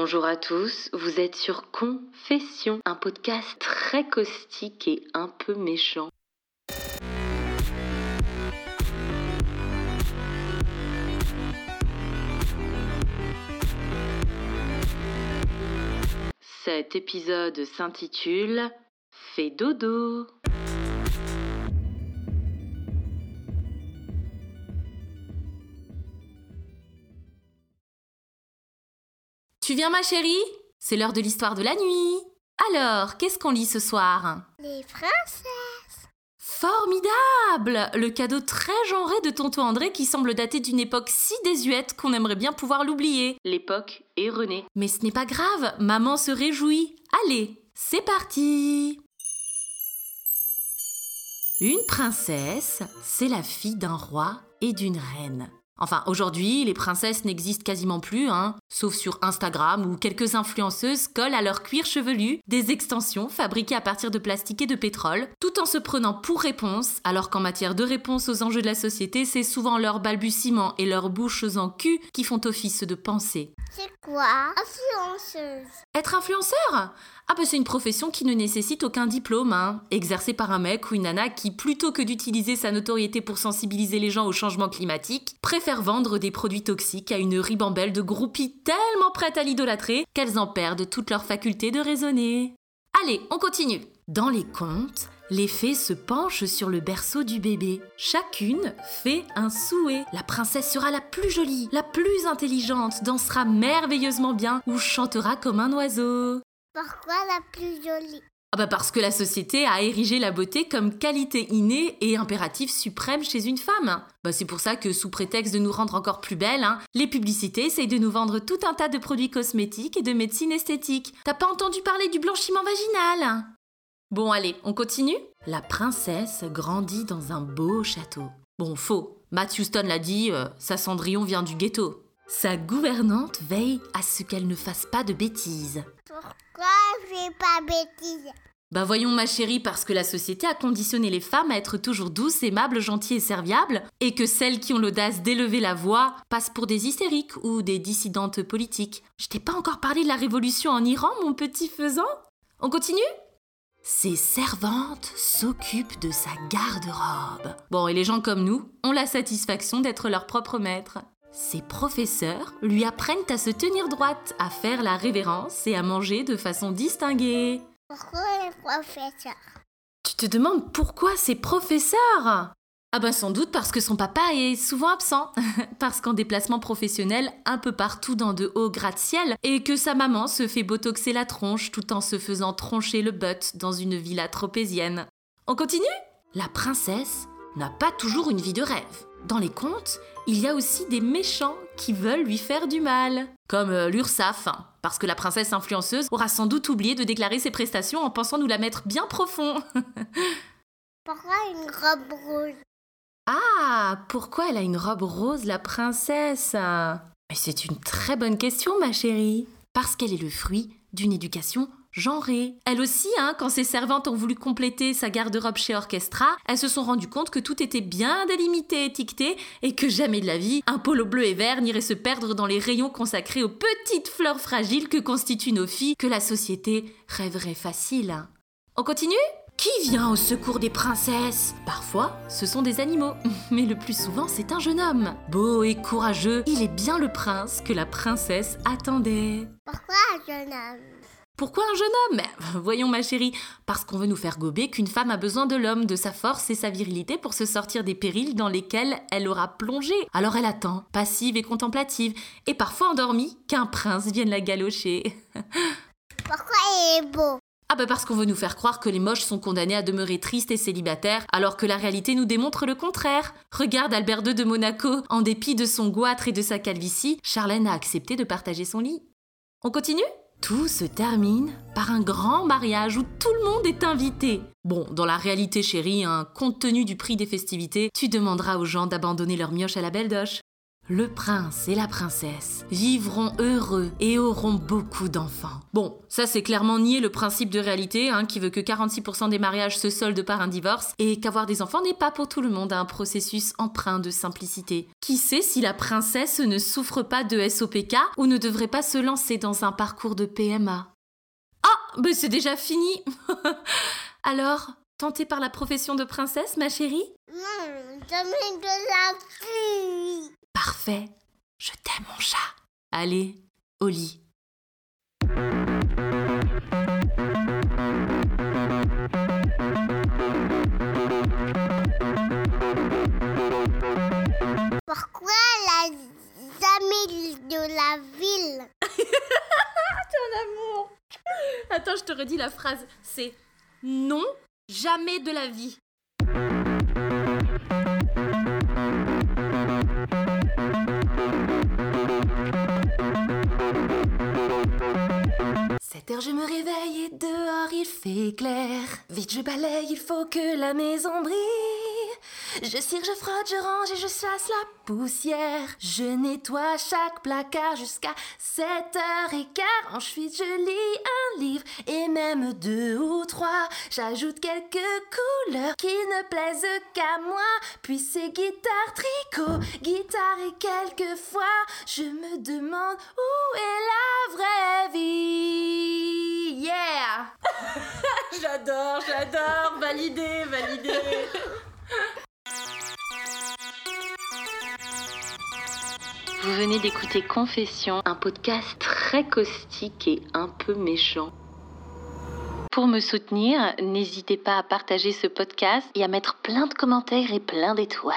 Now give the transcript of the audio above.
Bonjour à tous, vous êtes sur Confession, un podcast très caustique et un peu méchant. Cet épisode s'intitule Fais dodo. Tu viens ma chérie? C'est l'heure de l'histoire de la nuit. Alors, qu'est-ce qu'on lit ce soir? Les princesses. Formidable Le cadeau très genré de tonton André qui semble dater d'une époque si désuète qu'on aimerait bien pouvoir l'oublier. L'époque est René. Mais ce n'est pas grave, maman se réjouit. Allez, c'est parti Une princesse, c'est la fille d'un roi et d'une reine. Enfin, aujourd'hui, les princesses n'existent quasiment plus, hein, sauf sur Instagram où quelques influenceuses collent à leur cuir chevelu des extensions fabriquées à partir de plastique et de pétrole, tout en se prenant pour réponse, alors qu'en matière de réponse aux enjeux de la société, c'est souvent leurs balbutiements et leurs bouches en cul qui font office de pensée. C'est quoi Influenceuse? Être influenceur? Ah bah c'est une profession qui ne nécessite aucun diplôme, hein. exercée par un mec ou une nana qui, plutôt que d'utiliser sa notoriété pour sensibiliser les gens au changement climatique, préfère vendre des produits toxiques à une ribambelle de groupies tellement prêtes à l'idolâtrer qu'elles en perdent toute leur faculté de raisonner. Allez, on continue. Dans les contes, les fées se penchent sur le berceau du bébé. Chacune fait un souhait. La princesse sera la plus jolie, la plus intelligente, dansera merveilleusement bien ou chantera comme un oiseau. Pourquoi la plus jolie? Ah bah parce que la société a érigé la beauté comme qualité innée et impératif suprême chez une femme. Bah c'est pour ça que sous prétexte de nous rendre encore plus belles, hein, les publicités essayent de nous vendre tout un tas de produits cosmétiques et de médecine esthétique. T'as pas entendu parler du blanchiment vaginal? Bon allez, on continue? La princesse grandit dans un beau château. Bon, faux. Matt Houston l'a dit, euh, sa Cendrillon vient du ghetto. Sa gouvernante veille à ce qu'elle ne fasse pas de bêtises. Pourquoi je fais pas bêtise Bah voyons ma chérie, parce que la société a conditionné les femmes à être toujours douces, aimables, gentilles et serviables, et que celles qui ont l'audace d'élever la voix passent pour des hystériques ou des dissidentes politiques. Je t'ai pas encore parlé de la révolution en Iran, mon petit faisan? On continue? Ses servantes s'occupent de sa garde-robe. Bon, et les gens comme nous ont la satisfaction d'être leur propre maître. Ses professeurs lui apprennent à se tenir droite, à faire la révérence et à manger de façon distinguée. Pourquoi les professeurs? Tu te demandes pourquoi ses professeurs? Ah ben sans doute parce que son papa est souvent absent, parce qu'en déplacement professionnel un peu partout dans de hauts gratte-ciel, et que sa maman se fait botoxer la tronche tout en se faisant troncher le butt dans une villa tropézienne. On continue? La princesse n'a pas toujours une vie de rêve. Dans les contes, il y a aussi des méchants qui veulent lui faire du mal, comme euh, l'URSAF, parce que la princesse influenceuse aura sans doute oublié de déclarer ses prestations en pensant nous la mettre bien profond. Pourquoi une robe rouge? Ah, pourquoi elle a une robe rose, la princesse? Mais c'est une très bonne question, ma chérie. Parce qu'elle est le fruit d'une éducation Elle aussi, hein, quand ses servantes ont voulu compléter sa garde-robe chez Orchestra, elles se sont rendues compte que tout était bien délimité, étiqueté, et que jamais de la vie, un polo bleu et vert n'irait se perdre dans les rayons consacrés aux petites fleurs fragiles que constituent nos filles, que la société rêverait facile. On continue? Qui vient au secours des princesses? Parfois, ce sont des animaux, mais le plus souvent, c'est un jeune homme. Beau et courageux, il est bien le prince que la princesse attendait. Pourquoi un jeune homme? Pourquoi un jeune homme? Voyons ma chérie, parce qu'on veut nous faire gober qu'une femme a besoin de l'homme, de sa force et sa virilité pour se sortir des périls dans lesquels elle aura plongé. Alors elle attend, passive et contemplative, et parfois endormie, qu'un prince vienne la galocher. Pourquoi il est beau? Ah bah parce qu'on veut nous faire croire que les moches sont condamnés à demeurer tristes et célibataires, alors que la réalité nous démontre le contraire. Regarde Albert II de Monaco, en dépit de son goitre et de sa calvitie, Charlène a accepté de partager son lit. On continue? Tout se termine par un grand mariage où tout le monde est invité. Bon, dans la réalité chérie, hein, compte tenu du prix des festivités, tu demanderas aux gens d'abandonner leur mioche à la belle doche. Le prince et la princesse vivront heureux et auront beaucoup d'enfants. Bon, ça c'est clairement nier le principe de réalité hein, qui veut que 46% des mariages se soldent par un divorce et qu'avoir des enfants n'est pas pour tout le monde un processus empreint de simplicité. Qui sait si la princesse ne souffre pas de SOPK ou ne devrait pas se lancer dans un parcours de PMA Ah, ben c'est déjà fini Alors, tentée par la profession de princesse, ma chérie? Non, jamais de la vie. Je t'aime, mon chat. Allez, au lit. Pourquoi la de la ville? Ton amour. Attends, je te redis la phrase. C'est non, jamais de la vie. Cette heure je me réveille et dehors il fait clair. Vite je balaye, il faut que la maison brille. Je cire, je frotte, je range et je chasse la poussière. Je nettoie chaque placard jusqu'à 7h15. Ensuite je lis un livre et même deux ou trois. J'ajoute quelques couleurs qui ne plaisent qu'à moi. Puis c'est guitare, tricot, guitare et quelquefois je me demande où est j'adore, j'adore. Validé, validé. Vous venez d'écouter Confession, un podcast très caustique et un peu méchant. Pour me soutenir, n'hésitez pas à partager ce podcast et à mettre plein de commentaires et plein d'étoiles.